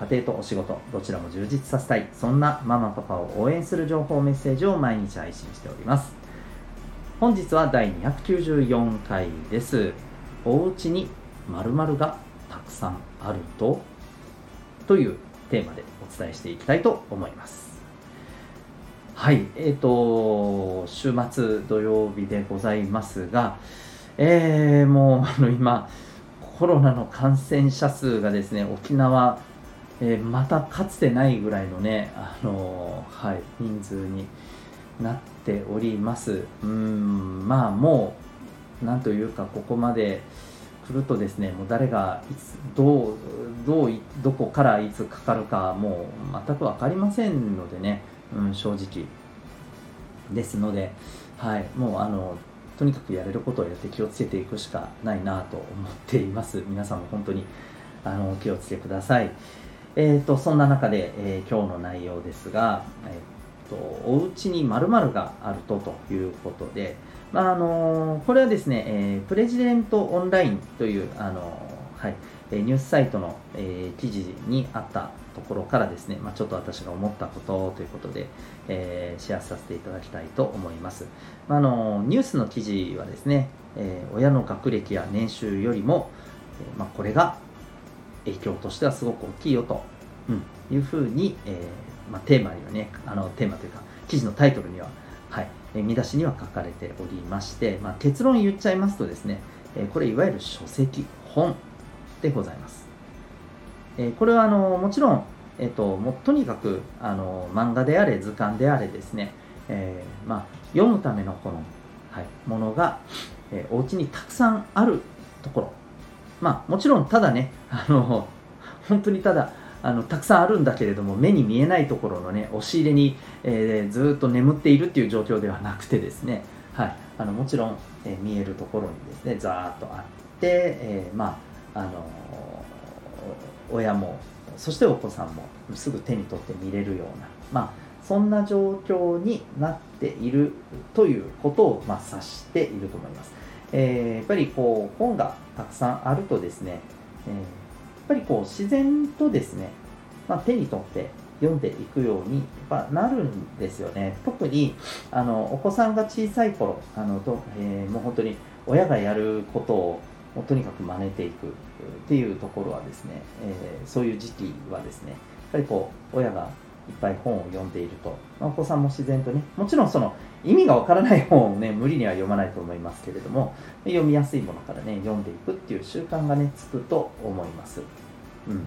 家庭とお仕事どちらも充実させたい。そんなママパパを応援する情報メッセージを毎日配信しております。本日は第294回です。おうちに〇〇がたくさんあるとというテーマでお伝えしていきたいと思います。はいえーと週末土曜日でございますがえー、もうあの今コロナの感染者数がですね沖縄えー、またかつてないぐらいのね、あのー、はい、人数になっております。うん、まあもう、なんというか、ここまで来るとですね、もう誰がいつ、どう、どう、どこからいつかかるか、もう全く分かりませんのでね、うん、正直。ですので、はい、もうあの、とにかくやれることをやって気をつけていくしかないなと思っています。皆さんも本当にあの気をつけください。えーと、そんな中で、えー、今日の内容ですが、えーと、お家に〇〇があるとということで、まああのー、これはですね、えー、プレジデントオンラインという、あのー、はいえニュースサイトの、え記事にあったところからですね、まあ、ちょっと私が思ったことということで、えシェアさせていただきたいと思います。まあ、あのニュースの記事はですね、え親の学歴や年収よりも、えまあ、これが影響としてはすごく大きいよと、うん、いうふうに、えー、まあ、テーマにはねあのテーマというか記事のタイトルには、はい、見出しには書かれておりまして、まあ、結論言っちゃいますとですね、えこれいわゆる書籍本でございます、えこれはあのもちろん、えーと、もとにかくあの漫画であれ図鑑であれですね、えー、まあ、読むためのこの、はい、ものが、えー、お家にたくさんあるところまあ、もちろんただね、あの、本当にただ、あのたくさんあるんだけれども目に見えないところのね押し入れに、えー、ずっと眠っているっていう状況ではなくてですね、はい、あのもちろん、えー、見えるところにですねざーっとあって、えー、まああの親もそしてお子さんもすぐ手に取って見れるような、まあ、そんな状況になっているということを、まあ、指していると思います。えー、やっぱりこう本がたくさんあるとですね、えー、やっぱりこう自然とですね、まあ、手に取って読んでいくようにやっぱなるんですよね。特にあのお子さんが小さい頃あのと、えー、もう本当に親がやることをもうとにかく真似ていくっていうところはですね、えー、そういう時期はですねやっぱりこう親がいっぱい本を読んでいると、まあ、お子さんも自然とねもちろんその意味がわからない本をね無理には読まないと思いますけれども読みやすいものからね読んでいくっていう習慣がねつくと思います。うん。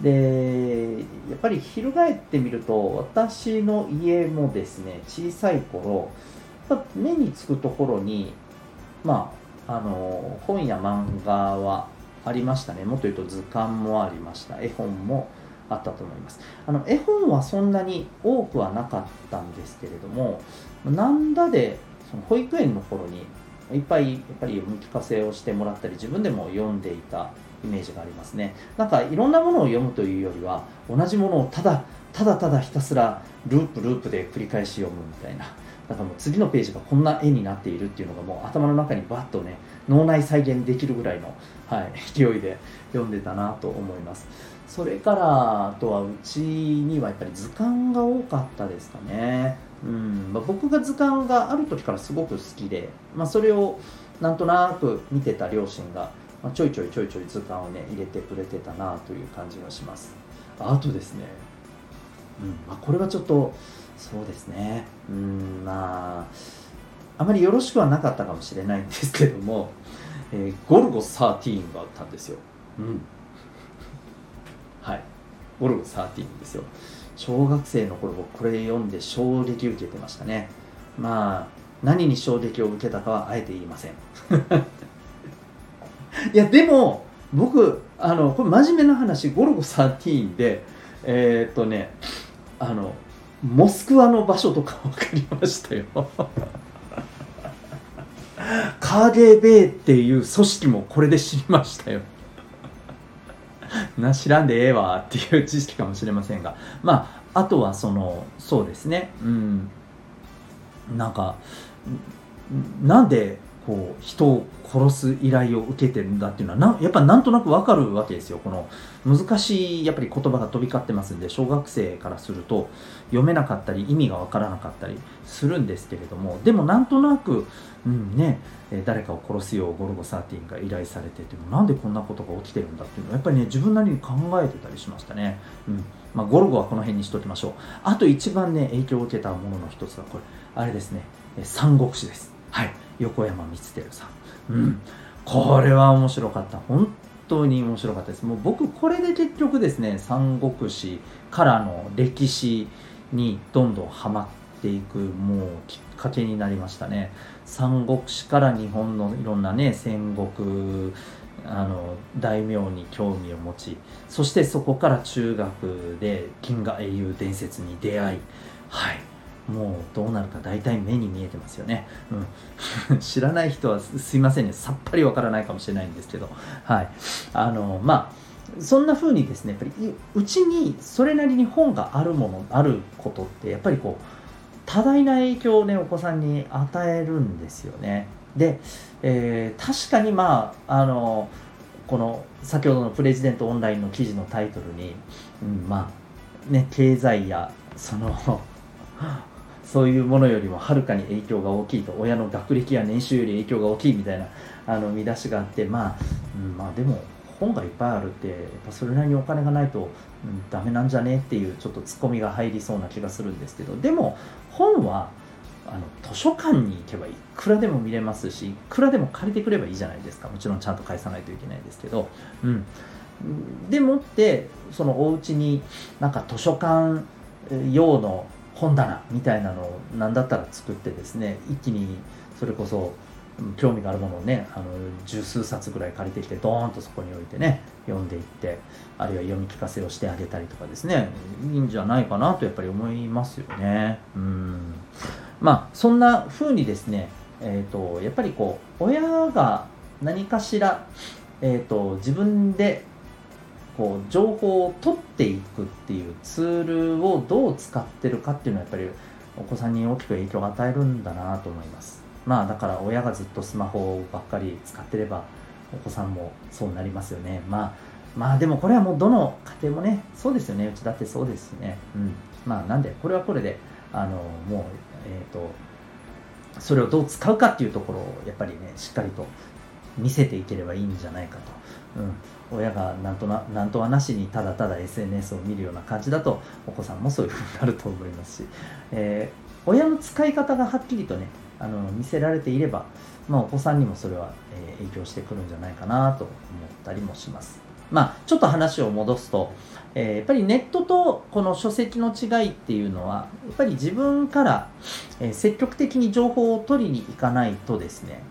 でやっぱり翻ってみると私の家もですね小さい頃目につくところにまああの本や漫画はありましたね。もっと言うと図鑑もありました。絵本もあったと思います。あの絵本はそんなに多くはなかったんですけれどもなんだでその保育園の頃にいっぱいやっぱり読み聞かせをしてもらったり自分でも読んでいたイメージがありますね。なんかいろんなものを読むというよりは同じものをただただただひたすらループループで繰り返し読むみたいな。だかもう次のページがこんな絵になっているっていうのがもう頭の中にバッとね脳内再現できるぐらいの、はい、勢いで読んでたなと思います。それからあとはうちにはやっぱり図鑑が多かったですかね。うん。まあ、僕が図鑑がある時からすごく好きで、まあ、それをなんとなく見てた両親が、まあ、ちょいちょいちょいちょい図鑑をね入れてくれてたなという感じがします。あとですね、うん。まあ、これはちょっとそうですね。うん。まああまりよろしくはなかったかもしれないんですけども、えー、ゴルゴ13があったんですよ、うん、ゴルゴ13ですよ。小学生の頃これ読んで衝撃受けてましたね。まあ何に衝撃を受けたかはあえて言いません。いやでも僕あのこれ真面目な話ゴルゴ13でえー、っとねあのモスクワの場所とか分かりましたよ。カーゲーベイっていう組織もこれで知りましたよ。な知らんでええわっていう知識かもしれませんが。まああとはそのそうですね。うん。なんかなんでこう人を殺す依頼を受けてるんだっていうのはなやっぱなんとなくわかるわけですよこの難しいやっぱり言葉が飛び交ってますんで小学生からすると読めなかったり意味がわからなかったりするんですけれどもでもなんとなく、うんね、誰かを殺すようゴルゴ13が依頼されててもなんでこんなことが起きてるんだっていうのはやっぱりね自分なりに考えてたりしましたね。うんまあ、ゴルゴはこの辺にしときましょう。あと一番ね影響を受けたものの一つがこれあれですね三国志です。はい横山光輝さん。うん、これは面白かった。本当に面白かったです。もう僕これで結局ですね三国志からの歴史にどんどんハマっていくもうきっかけになりましたね。三国志から日本のいろんなね戦国あの大名に興味を持ちそしてそこから中学で金河英雄伝説に出会いはいもうどうなるか大体目に見えてますよね、うん、知らない人はすいませんね。さっぱりわからないかもしれないんですけど。はい。あのまあそんな風にですねやっぱりうちにそれなりに本があるものあることってやっぱりこう多大な影響をねお子さんに与えるんですよね。で、えー、確かにまああのこの先ほどのプレジデントオンラインの記事のタイトルに、うん、まあね経済やそのそういうものよりもはるかに影響が大きいと親の学歴や年収より影響が大きいみたいなあの見出しがあってまあ、うん、まあでも本がいっぱいあるってやっぱそれなりにお金がないと、うん、ダメなんじゃねっていうちょっとツッコミが入りそうな気がするんですけどでも本はあの図書館に行けばいくらでも見れますしいくらでも借りてくればいいじゃないですか。もちろんちゃんと返さないといけないですけど、うん、でもってそのお家になんか図書館用の本棚みたいなのを何だったら作ってですね一気にそれこそ興味があるものをねあの十数冊ぐらい借りてきてドーンとそこに置いてね読んでいってあるいは読み聞かせをしてあげたりとかですねいいんじゃないかなとやっぱり思いますよね。うん。まあそんな風にですねえっ、ー、とやっぱりこう親が何かしら、えーと自分でこう情報を取っていくっていうツールをどう使ってるかっていうのはやっぱりお子さんに大きく影響を与えるんだなと思います。まあだから親がずっとスマホばっかり使ってればお子さんもそうなりますよね。まあまあでもこれはもうどの家庭もねそうですよね。うちだってそうですしね。うん。まあなんでこれはこれであのもうえっ、ー、とそれをどう使うかっていうところをやっぱりねしっかりと見せていければいいんじゃないかと、うん、親がなんとななんとはなしにただただ SNS を見るような感じだとお子さんもそういうふうになると思いますし、えー、親の使い方がはっきりとねあの見せられていれば、まあ、お子さんにもそれは、えー、影響してくるんじゃないかなと思ったりもします。まあ、ちょっと話を戻すと、えー、やっぱりネットとこの書籍の違いっていうのはやっぱり自分から、え積極的に情報を取りに行かないとですね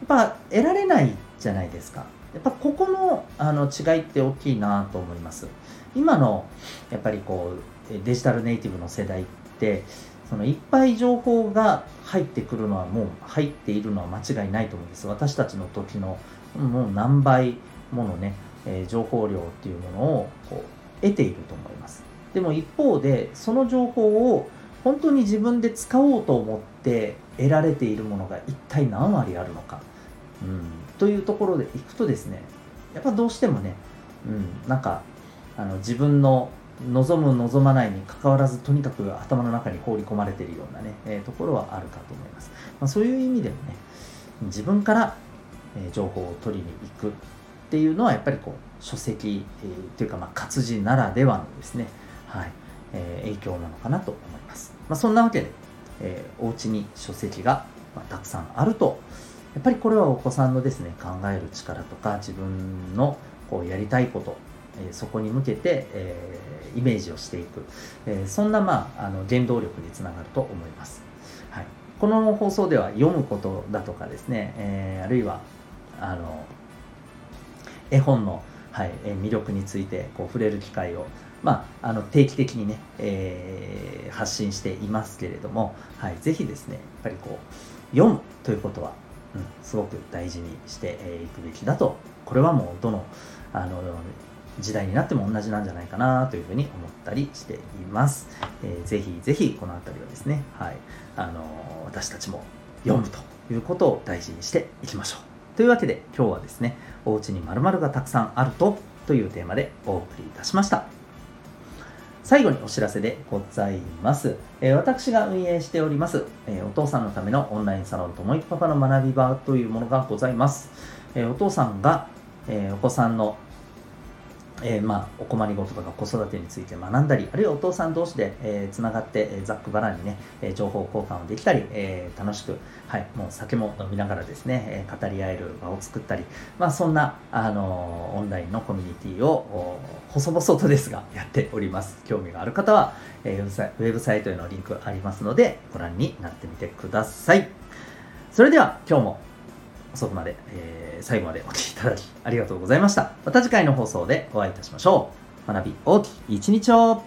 やっぱ得られないじゃないですか。やっぱここのあの違いって大きいなと思います。今のやっぱりこうデジタルネイティブの世代ってそのいっぱい情報が入ってくるのはもう入っているのは間違いないと思うんです。私たちの時のもう何倍ものね、えー、情報量っていうものをこう得ていると思います。でも一方でその情報を本当に自分で使おうと思って得られているものが一体何割あるのか。うん。というところでいくとですねやっぱどうしてもね、うん、なんかあの自分の望む望まないにかかわらずとにかく頭の中に放り込まれているようなね、えー、ところはあるかと思います、まあ、そういう意味でもね自分から、え、情報を取りに行くっていうのはやっぱりこう書籍、えー、というかまあ活字ならではのですね、はいえー、影響なのかなと思います、まあ、そんなわけで、えー、お家に書籍が、まあ、たくさんあるとやっぱりこれはお子さんのですね考える力とか自分のこうやりたいこと、え、そこに向けて、えー、イメージをしていく、えー、そんな、まあ、あの原動力につながると思います、はい、この放送では読むことだとかですね、えあるいはあの絵本のはい、え魅力についてこう触れる機会をまあ、あの定期的にね、えー、発信していますけれども、はい、ぜひですね、やっぱりこう、読むということは、うん、すごく大事にしていくべきだと、これはもうどの、あの、時代になっても同じなんじゃないかなというふうに思ったりしています。えー、ぜひぜひこの辺りはですね、はい、あの私たちも読むということを大事にしていきましょう。というわけで今日はですね、お家に〇〇がたくさんあるとというテーマでお送りいたしました。最後にお知らせでございます。えー、私が運営しております、えー、お父さんのためのオンラインサロンともいパパの学び場というものがございます。えー、お父さんが、えお子さんのえー、まあ、お困りごととか子育てについて学んだり、あるいはお父さん同士で、えー、つながって、えー、ざっくばらんにね、え情報交換をできたり、え楽しく、はい、もう酒も飲みながらですね、え語り合える場を作ったり、まあ、そんな、あのオンラインのコミュニティを、細々とですが、やっております。興味がある方は、えウェブサイトへのリンクありますので、ご覧になってみてください。それでは、今日も遅くまで、えー、最後までお聴きいただきありがとうございました。また次回の放送でお会いいたしましょう。学び大きい一日を